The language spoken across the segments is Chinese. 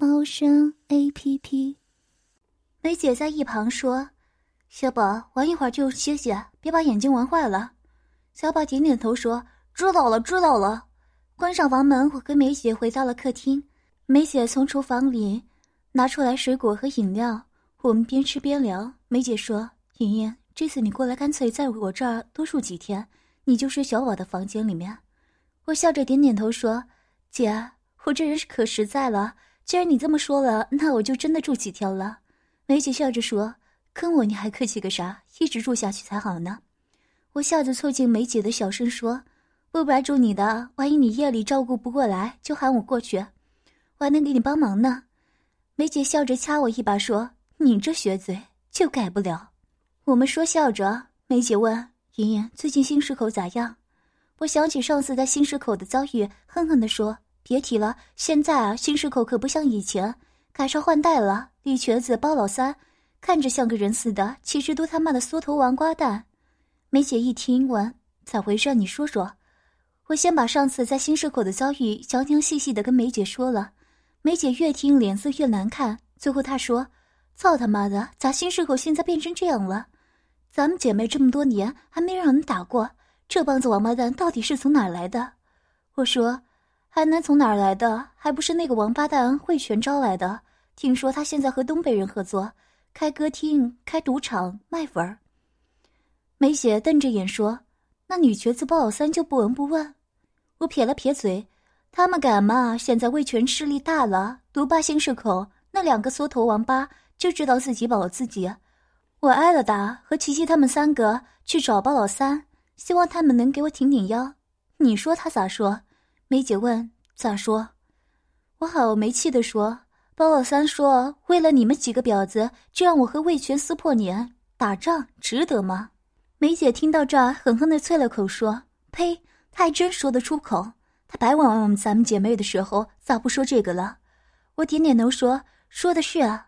猫声 A P P。梅姐在一旁说：“小宝，玩一会儿就歇歇，别把眼睛玩坏了。”小宝点点头说：“知道了，知道了。”关上房门，我跟梅姐回到了客厅。梅姐从厨房里拿出来水果和饮料，我们边吃边聊。梅姐说：“莹莹，这次你过来，干脆在我这儿多住几天，你就睡小宝的房间里面。”我笑着点点头说：“姐，我这人可实在了。既然你这么说了，那我就真的住几天了。”梅姐笑着说：“跟我你还客气个啥？一直住下去才好呢。”我笑着凑近梅姐的小声说：“我不来住你的，万一你夜里照顾不过来，就喊我过去，我还能给你帮忙呢。”梅姐笑着掐我一把说：“你这学嘴就改不了。”我们说笑着，梅姐问：“莹莹，最近新市口咋样？”我想起上次在新市口的遭遇，恨恨地说：“别提了，现在啊，新市口可不像以前，改朝换代了。李瘸子、包老三，看着像个人似的，其实都他妈的缩头王八蛋。”梅姐一听完，咋回事？你说说。我先把上次在新市口的遭遇详详细细的跟梅姐说了。梅姐越听脸色越难看，最后她说：“操他妈的，咋新市口现在变成这样了？咱们姐妹这么多年还没让人打过。”这帮子王八蛋到底是从哪来的？我说，还能从哪儿来的？还不是那个王八蛋魏全招来的？听说他现在和东北人合作，开歌厅、开赌场、卖粉儿。梅姐瞪着眼说：“那女瘸子包老三就不闻不问？”我撇了撇嘴：“他们敢吗？现在魏全势力大了，独霸新市口，那两个缩头王八就知道自己保自己。我挨了打，和琪琪他们三个去找包老三。”希望他们能给我挺挺腰，你说他咋说？梅姐问咋说？我好没气的说，包老三说为了你们几个婊子，就让我和魏全撕破脸，打仗值得吗？梅姐听到这儿，狠狠的啐了口说：“呸！他还真说得出口，他白玩我们咱们姐妹的时候，咋不说这个了？”我点点头说：“说的是啊，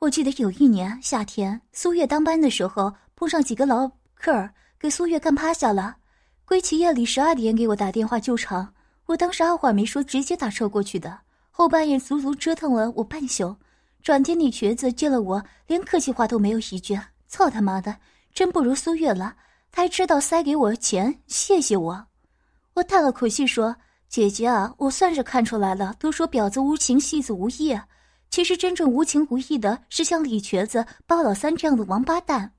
我记得有一年夏天，苏月当班的时候，碰上几个老客儿。”给苏月干趴下了，归期夜里十二点给我打电话救场，我当时二话没说，直接打车过去的。后半夜足足折腾了我半宿，转天李瘸子见了我，连客气话都没有一句。操他妈的，真不如苏月了，他还知道塞给我钱，谢谢我。我叹了口气说：“姐姐啊，我算是看出来了，都说婊子无情，戏子无义，其实真正无情无义的是像李瘸子、包老三这样的王八蛋。”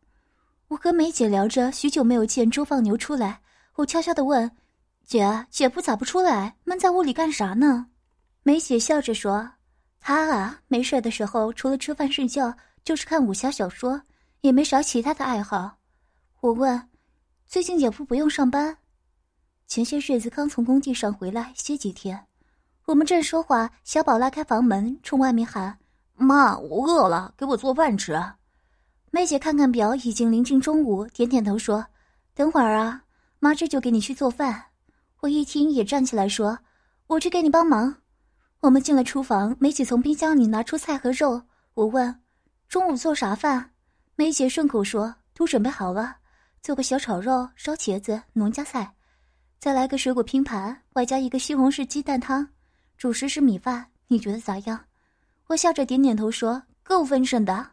我和梅姐聊着，许久没有见周放牛出来，我悄悄地问：“姐，姐夫咋不出来？闷在屋里干啥呢？”梅姐笑着说：“他啊，没事的时候除了吃饭睡觉，就是看武侠小说，也没啥其他的爱好。”我问：“最近姐夫不用上班？”前些日子刚从工地上回来，歇几天。我们正说话，小宝拉开房门，冲外面喊：“妈，我饿了，给我做饭吃。”梅姐看看表，已经临近中午，点点头说：“等会儿啊，妈这就给你去做饭。”我一听也站起来说：“我去给你帮忙。”我们进了厨房，梅姐从冰箱里拿出菜和肉。我问：“中午做啥饭？”梅姐顺口说：“都准备好了，做个小炒肉、烧茄子、农家菜，再来个水果拼盘，外加一个西红柿鸡蛋汤，主食是米饭。你觉得咋样？”我笑着点点头说：“够丰盛的。”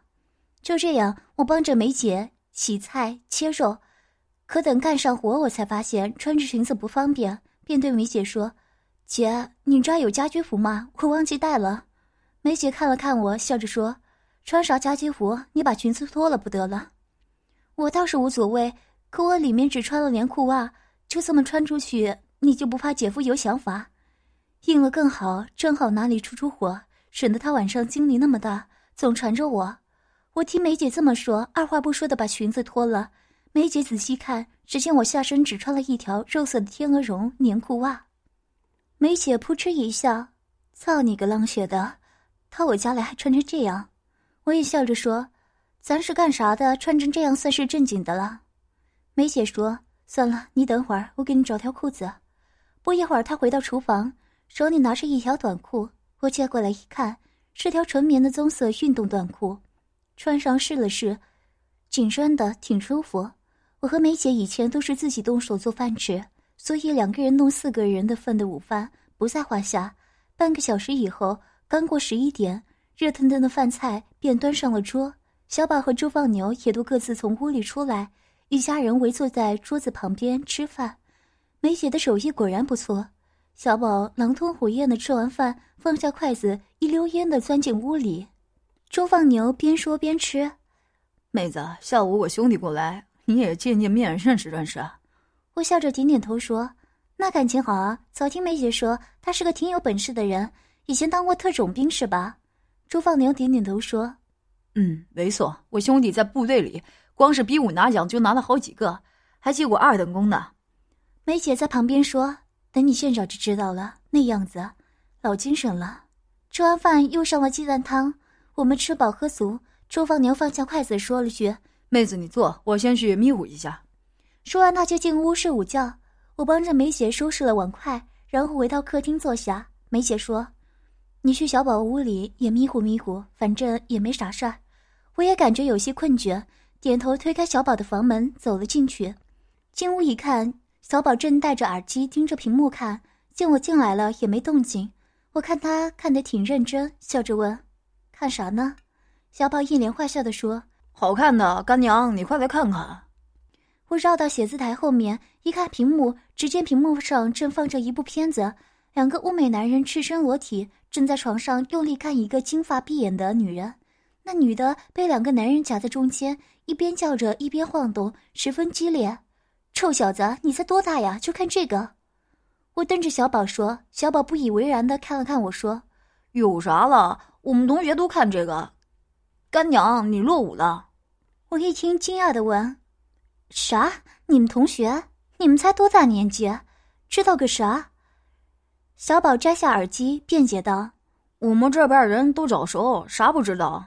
就这样，我帮着梅姐洗菜切肉，可等干上活，我才发现穿着裙子不方便，便对梅姐说：“姐，你这儿有家居服吗？我忘记带了。”梅姐看了看我，笑着说：“穿啥家居服？你把裙子脱了不得了。”我倒是无所谓，可我里面只穿了连裤袜，就这么穿出去，你就不怕姐夫有想法？硬了更好，正好哪里出出火，省得他晚上精力那么大，总缠着我。我听梅姐这么说，二话不说的把裙子脱了。梅姐仔细看，只见我下身只穿了一条肉色的天鹅绒棉裤袜。梅姐扑哧一笑：“操你个浪血的，到我家来还穿成这样。我也笑着说：“咱是干啥的？穿成这样算是正经的了。”梅姐说：“算了，你等会儿，我给你找条裤子。”不一会儿，她回到厨房，手里拿着一条短裤。我接过来一看，是条纯棉的棕色运动短裤，穿上试了试，紧身的，挺舒服。我和梅姐以前都是自己动手做饭吃，所以两个人弄四个人的份的午饭不在话下。半个小时以后，刚过十一点。热腾腾的饭菜便端上了桌，小宝和周放牛也都各自从屋里出来，一家人围坐在桌子旁边吃饭。梅姐的手艺果然不错，小宝狼吞虎咽的吃完饭，放下筷子，一溜烟的钻进屋里。周放牛边说边吃：“妹子，下午我兄弟过来，你也见见面，认识认识。”我笑着点点头说：“那感情好啊，早听梅姐说他是个挺有本事的人，以前当过特种兵是吧？”朱放牛点点头说：“嗯，没错，我兄弟在部队里，光是比武拿奖就拿了好几个，还记过二等功呢。”梅姐在旁边说：“等你现找就知道了，那样子，老精神了。”吃完饭又上了鸡蛋汤，我们吃饱喝足。朱放牛放下筷子，说了句：“妹子，你坐，我先去眯糊一下。”说完，他就进屋睡午觉。我帮着梅姐收拾了碗筷，然后回到客厅坐下。梅姐说。你去小宝屋里也迷糊迷糊，反正也没啥事儿。我也感觉有些困倦，点头推开小宝的房门，走了进去。进屋一看，小宝正戴着耳机盯着屏幕看，见我进来了也没动静。我看他看得挺认真，笑着问：“看啥呢？”小宝一脸坏笑的说：“好看的，干娘，你快来看看。”我绕到写字台后面一看屏幕，只见屏幕上正放着一部片子，两个欧美男人赤身裸体。正在床上用力看一个金发碧眼的女人，那女的被两个男人夹在中间，一边叫着一边晃动，十分激烈。臭小子，你才多大呀？就看这个！我瞪着小宝说。小宝不以为然的看了看我说：“有啥了？我们同学都看这个。”干娘，你落伍了。我一听惊讶的问：“啥？你们同学？你们才多大年纪？知道个啥？”小宝摘下耳机，辩解道：“我们这边人都早熟，啥不知道？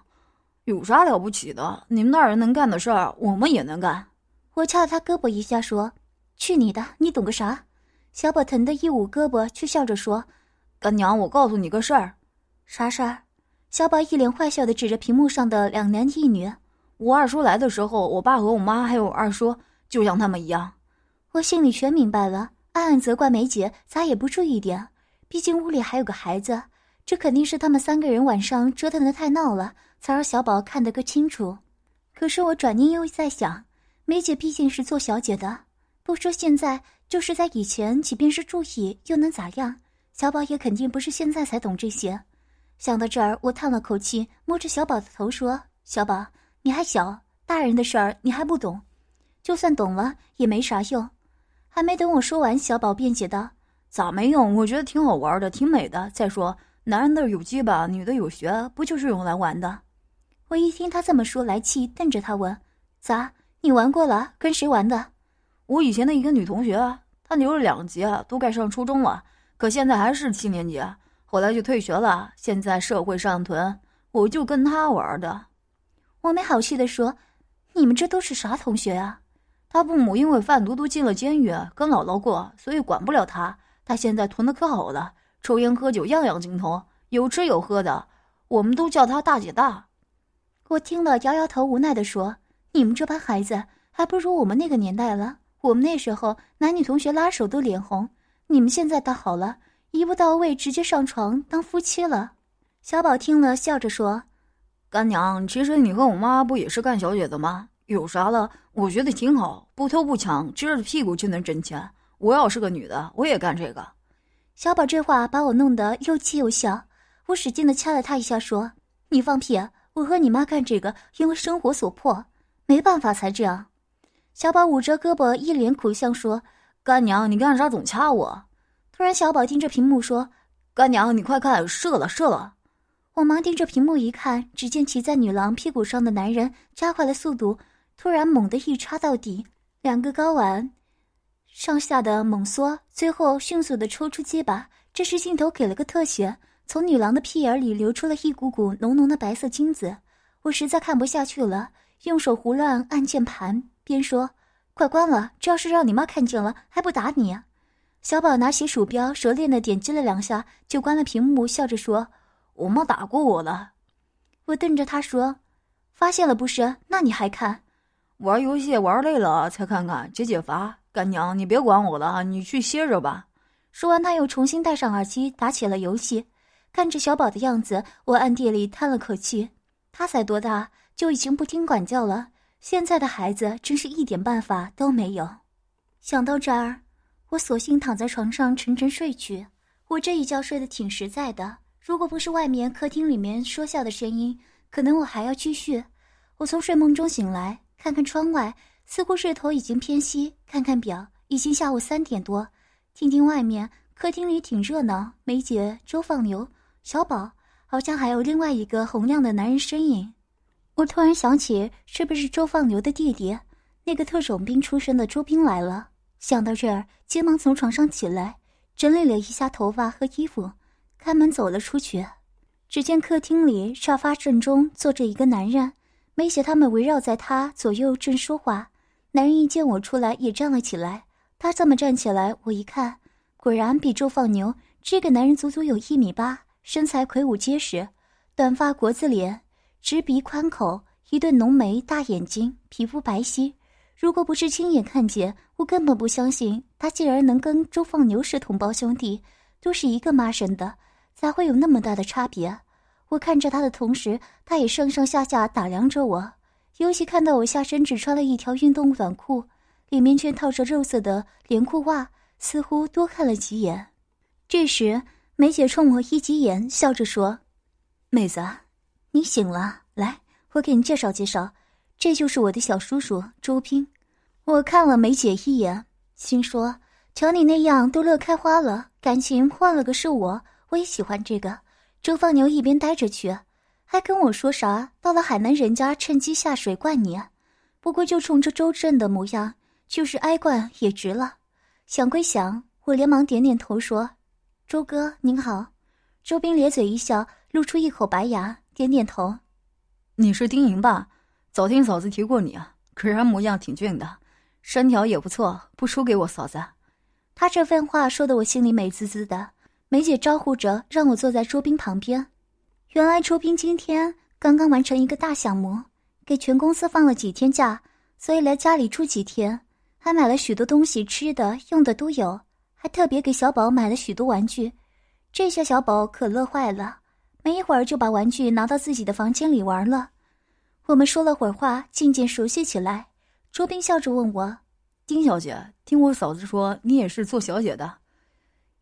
有啥了不起的？你们那人能干的事儿，我们也能干。”我掐了他胳膊一下，说：“去你的！你懂个啥？”小宝疼得一捂胳膊，却笑着说：“干娘，我告诉你个事儿。”啥事儿？小宝一脸坏笑的指着屏幕上的两男一女。我二叔来的时候，我爸和我妈还有我二叔，就像他们一样。我心里全明白了，暗暗责怪梅姐咋也不注意点。毕竟屋里还有个孩子，这肯定是他们三个人晚上折腾的太闹了，才让小宝看得更清楚。可是我转念又在想，梅姐毕竟是做小姐的，不说现在，就是在以前，即便是注意，又能咋样？小宝也肯定不是现在才懂这些。想到这儿，我叹了口气，摸着小宝的头说：“小宝，你还小，大人的事儿你还不懂，就算懂了也没啥用。”还没等我说完，小宝辩解道。咋没用？我觉得挺好玩的，挺美的。再说，男人的有鸡巴，女的有学，不就是用来玩的？我一听他这么说，来气，瞪着他问：“咋？你玩过了？跟谁玩的？”我以前的一个女同学，她留了两级，都该上初中了，可现在还是七年级。后来就退学了，现在社会上屯，我就跟她玩的。我没好气的说：“你们这都是啥同学啊？”他父母因为贩毒都进了监狱，跟姥姥过，所以管不了他。他现在囤的可好了，抽烟喝酒样样精通，有吃有喝的，我们都叫他大姐大。我听了摇摇头，无奈的说：“你们这帮孩子还不如我们那个年代了。我们那时候男女同学拉手都脸红，你们现在倒好了，一步到位，直接上床当夫妻了。”小宝听了笑着说：“干娘，其实你和我妈不也是干小姐的吗？有啥了？我觉得挺好，不偷不抢，撅着屁股就能挣钱。”我要是个女的，我也干这个。小宝这话把我弄得又气又笑。我使劲的掐了他一下，说：“你放屁！我和你妈干这个，因为生活所迫，没办法才这样。”小宝捂着胳膊，一脸苦相，说：“干娘，你干啥总掐我？”突然，小宝盯着屏幕说：“干娘，你快看，射了，射了！”我忙盯着屏幕一看，只见骑在女郎屁股上的男人加快了速度，突然猛地一插到底，两个睾丸。上下的猛缩，最后迅速的抽出鸡巴。这时镜头给了个特写，从女郎的屁眼里流出了一股股浓浓的白色精子。我实在看不下去了，用手胡乱按键盘，边说：“快关了，这要是让你妈看见了，还不打你？”小宝拿起鼠标，熟练的点击了两下，就关了屏幕，笑着说：“我妈打过我了。”我瞪着他说：“发现了不是？那你还看？玩游戏玩累了才看看，解解乏。干娘，你别管我了，你去歇着吧。”说完，他又重新戴上耳机，打起了游戏。看着小宝的样子，我暗地里叹了口气。他才多大，就已经不听管教了？现在的孩子真是一点办法都没有。想到这儿。我索性躺在床上沉沉睡去。我这一觉睡得挺实在的，如果不是外面客厅里面说笑的声音，可能我还要继续。我从睡梦中醒来，看看窗外，似乎日头已经偏西；看看表，已经下午三点多。听听外面客厅里挺热闹，梅姐、周放牛、小宝，好像还有另外一个洪亮的男人身影。我突然想起，是不是周放牛的弟弟，那个特种兵出身的周兵来了？想到这儿，急忙从床上起来，整理了一下头发和衣服，开门走了出去。只见客厅里沙发正中坐着一个男人，梅姐他们围绕在他左右正说话。男人一见我出来，也站了起来。他这么站起来，我一看，果然比周放牛这个男人足足有一米八，身材魁梧结实，短发国字脸，直鼻宽口，一对浓眉大眼睛，皮肤白皙。如果不是亲眼看见，我根本不相信他竟然能跟周放牛是同胞兄弟，都是一个妈生的，才会有那么大的差别。我看着他的同时，他也上上下下打量着我，尤其看到我下身只穿了一条运动短裤，里面却套着肉色的连裤袜，似乎多看了几眼。这时，梅姐冲我一挤眼，笑着说：“妹子，你醒了，来，我给你介绍介绍，这就是我的小叔叔周斌。”我看了梅姐一眼，心说：“瞧你那样，都乐开花了。感情换了个是我，我也喜欢这个。”周放牛一边待着去，还跟我说啥？到了海南人家，趁机下水灌你。不过就冲着周正的模样，就是挨灌也值了。想归想，我连忙点点头说：“周哥您好。”周斌咧嘴一笑，露出一口白牙，点点头：“你是丁莹吧？早听嫂子提过你啊，果然模样挺俊的。”身条也不错，不输给我嫂子。他这番话说的我心里美滋滋的。梅姐招呼着让我坐在朱斌旁边。原来朱斌今天刚刚完成一个大项目，给全公司放了几天假，所以来家里住几天，还买了许多东西，吃的用的都有，还特别给小宝买了许多玩具。这下小宝可乐坏了，没一会儿就把玩具拿到自己的房间里玩了。我们说了会儿话，渐渐熟悉起来。朱斌笑着问我：“丁小姐，听我嫂子说你也是做小姐的。”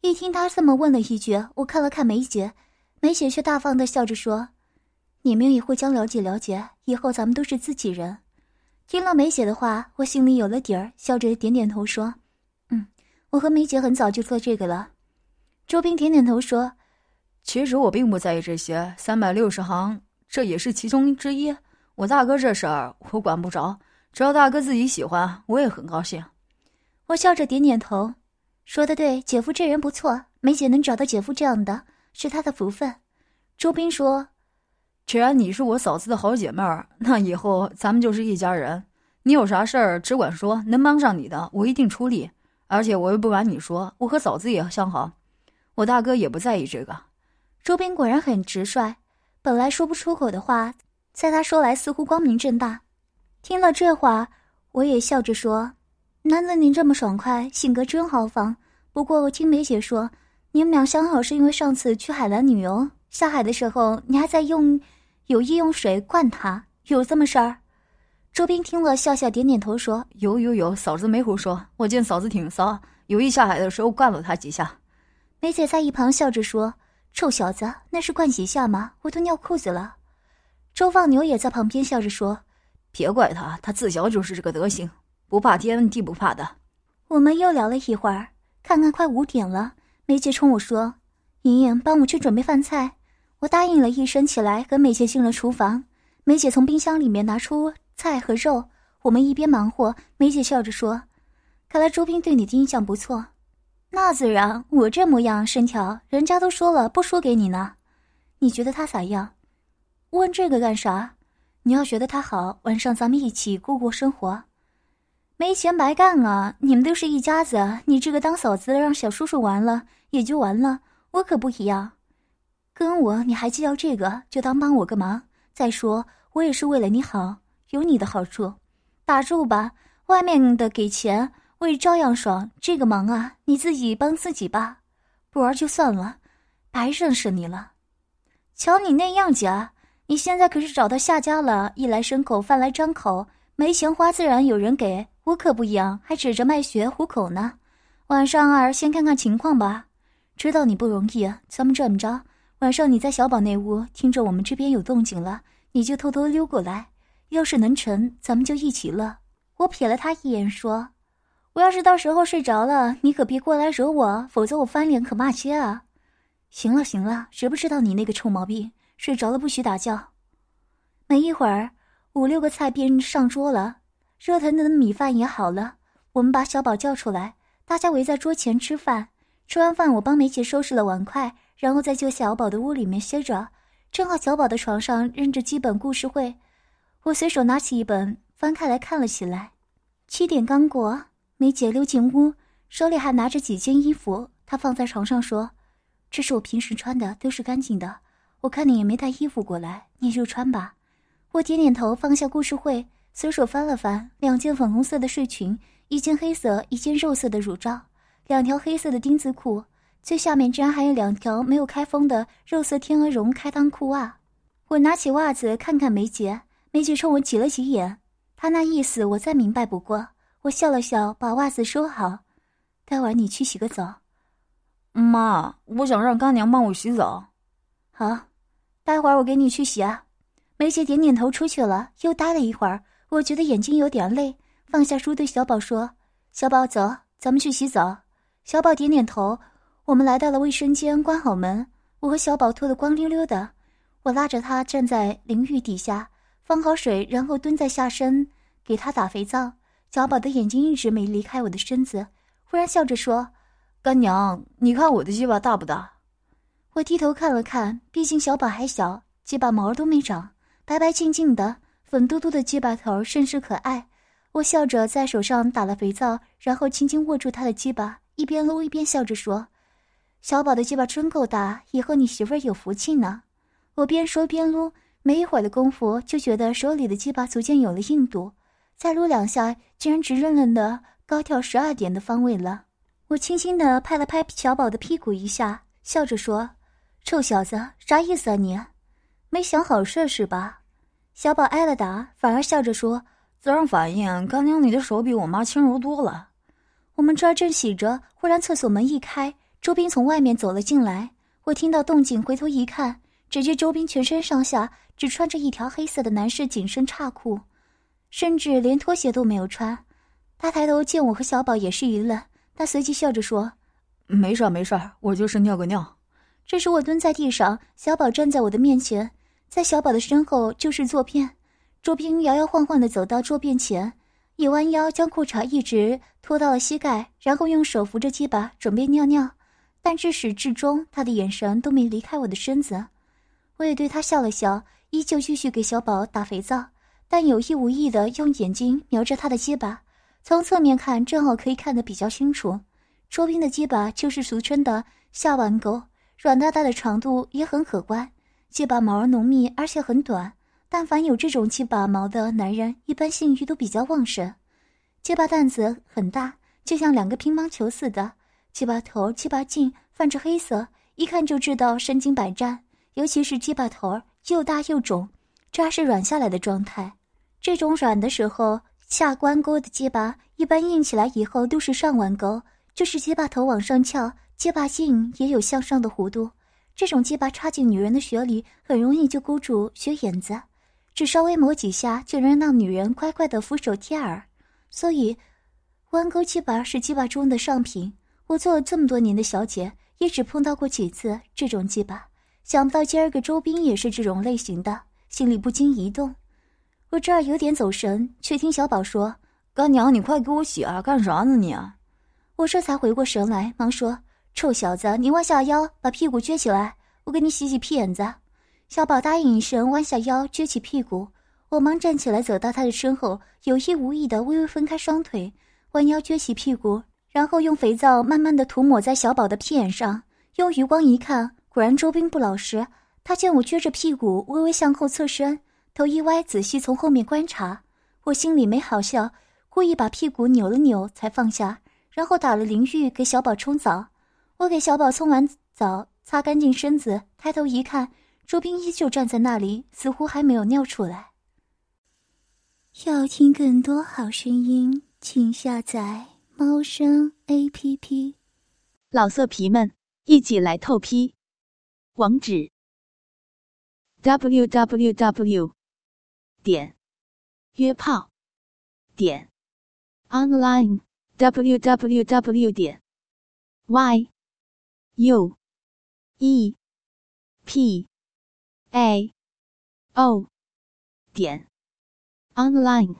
一听他这么问了一句，我看了看梅姐，梅姐却大方的笑着说：“你们也互相了解了解，以后咱们都是自己人。”听了梅姐的话，我心里有了底儿，笑着点点头说：“嗯，我和梅姐很早就做这个了。”周斌点点头说：“其实我并不在意这些，三百六十行，这也是其中之一。我大哥这事儿，我管不着。”只要大哥自己喜欢，我也很高兴。我笑着点点头，说的对，姐夫这人不错，梅姐能找到姐夫这样的，是她的福分。周斌说：“既然你是我嫂子的好姐妹儿，那以后咱们就是一家人。你有啥事儿只管说，能帮上你的，我一定出力。而且我又不瞒你说，我和嫂子也相好，我大哥也不在意这个。”周斌果然很直率，本来说不出口的话，在他说来似乎光明正大。听了这话，我也笑着说：“难得您这么爽快，性格真豪放。不过我听梅姐说，你们俩相好是因为上次去海南旅游，下海的时候你还在用有意用水灌他，有这么事儿？”周斌听了，笑笑点点头说：“有有有，嫂子没胡说。我见嫂子挺骚，有意下海的时候灌了他几下。”梅姐在一旁笑着说：“臭小子，那是灌几下吗？我都尿裤子了。”周放牛也在旁边笑着说。别怪他，他自小就是这个德行，不怕天地不怕的。我们又聊了一会儿，看看快五点了，梅姐冲我说：“莹莹，帮我去准备饭菜。”我答应了一声，起来和梅姐进了厨房。梅姐从冰箱里面拿出菜和肉，我们一边忙活，梅姐笑着说：“看来周斌对你的印象不错。”那自然，我这模样身条，人家都说了不输给你呢。你觉得他咋样？问这个干啥？你要觉得他好，晚上咱们一起过过生活。没钱白干啊！你们都是一家子，你这个当嫂子的让小叔叔完了也就完了，我可不一样。跟我你还计较这个，就当帮我个忙。再说我也是为了你好，有你的好处。打住吧，外面的给钱我也照样爽。这个忙啊，你自己帮自己吧，不玩就算了，白认识你了。瞧你那样子啊！你现在可是找到下家了，衣来伸口，饭来张口，没钱花自然有人给我可不一样，还指着卖血糊口呢。晚上儿先看看情况吧，知道你不容易，咱们这么着，晚上你在小宝那屋听着我们这边有动静了，你就偷偷溜过来，要是能成，咱们就一起乐。我瞥了他一眼，说：“我要是到时候睡着了，你可别过来惹我，否则我翻脸可骂街啊。”行了行了，知不知道你那个臭毛病？睡着了不许打叫。没一会儿，五六个菜便上桌了，热腾腾的米饭也好了。我们把小宝叫出来，大家围在桌前吃饭。吃完饭，我帮梅姐收拾了碗筷，然后再就小宝的屋里面歇着。正好小宝的床上扔着几本故事会，我随手拿起一本翻开来看了起来。七点刚过，梅姐溜进屋，手里还拿着几件衣服，她放在床上说。这是我平时穿的，都是干净的。我看你也没带衣服过来，你就穿吧。我点点头，放下故事会，随手翻了翻两件粉红色的睡裙，一件黑色，一件肉色的乳罩，两条黑色的丁字裤，最下面居然还有两条没有开封的肉色天鹅绒开裆裤袜。我拿起袜子看看梅姐，梅姐冲我挤了挤眼，她那意思我再明白不过。我笑了笑，把袜子收好。待会儿你去洗个澡。妈，我想让干娘帮我洗澡。好，待会儿我给你去洗啊。梅姐点点头，出去了。又待了一会儿，我觉得眼睛有点累，放下书对小宝说：“小宝，走，咱们去洗澡。”小宝点点头。我们来到了卫生间，关好门。我和小宝脱得光溜溜的，我拉着他站在淋浴底下，放好水，然后蹲在下身给他打肥皂。小宝的眼睛一直没离开我的身子，忽然笑着说。干娘，你看我的鸡巴大不大？我低头看了看，毕竟小宝还小，鸡巴毛都没长，白白净净的，粉嘟嘟的鸡巴头甚是可爱。我笑着在手上打了肥皂，然后轻轻握住他的鸡巴，一边撸一边笑着说：“小宝的鸡巴真够大，以后你媳妇儿有福气呢。”我边说边撸，没一会儿的功夫，就觉得手里的鸡巴逐渐有了硬度，再撸两下，竟然直愣愣的高跳十二点的方位了。我轻轻地拍了拍小宝的屁股一下，笑着说：“臭小子，啥意思啊你？没想好事是吧？”小宝挨了打，反而笑着说：“自然反应，干娘你的手比我妈轻柔多了。”我们这儿正洗着，忽然厕所门一开，周斌从外面走了进来。我听到动静，回头一看，只见周斌全身上下只穿着一条黑色的男士紧身叉裤，甚至连拖鞋都没有穿。他抬头见我和小宝，也是一愣。他随即笑着说：“没事儿，没事儿，我就是尿个尿。”这时我蹲在地上，小宝站在我的面前，在小宝的身后就是坐便。周斌摇摇晃晃地走到桌便前，一弯腰将裤衩一直拖到了膝盖，然后用手扶着鸡巴准备尿尿。但至始至终，他的眼神都没离开我的身子。我也对他笑了笑，依旧继续给小宝打肥皂，但有意无意地用眼睛瞄着他的鸡巴。从侧面看，正好可以看得比较清楚。周斌的鸡巴就是俗称的下弯钩，软哒哒的长度也很可观。鸡巴毛浓密，而且很短。但凡有这种鸡巴毛的男人，一般性欲都比较旺盛。鸡巴蛋子很大，就像两个乒乓球似的。鸡巴头、鸡巴茎泛着黑色，一看就知道身经百战。尤其是鸡巴头又大又肿，这还是软下来的状态。这种软的时候。下关沟的鸡巴一般硬起来以后都是上弯钩，就是鸡巴头往上翘，鸡巴茎也有向上的弧度。这种鸡巴插进女人的血里，很容易就勾住血眼子，只稍微磨几下就能让女人乖乖的俯首贴耳。所以，弯钩鸡巴是鸡巴中的上品。我做了这么多年的小姐，也只碰到过几次这种鸡巴。想不到今儿个周斌也是这种类型的，心里不禁一动。我这儿有点走神，却听小宝说：“干娘，你快给我洗啊！干啥呢你？”我这才回过神来，忙说：“臭小子，你弯下腰，把屁股撅起来，我给你洗洗屁眼子。”小宝答应一声，弯下腰，撅起屁股。我忙站起来，走到他的身后，有意无意的微微分开双腿，弯腰撅起屁股，然后用肥皂慢慢的涂抹在小宝的屁眼上。用余光一看，果然周兵不老实。他见我撅着屁股，微微向后侧身，头一歪，仔细从后面观察。我心里没好笑，故意把屁股扭了扭，才放下，然后打了淋浴给小宝冲澡。我给小宝冲完澡，擦干净身子，抬头一看，周兵依旧站在那里，似乎还没有尿出来。要听更多好声音，请下载猫声 A P P。老色皮们，一起来透批！网址：w w w 点约炮点 online w w w 点 y u e. P. A. O. 点。Online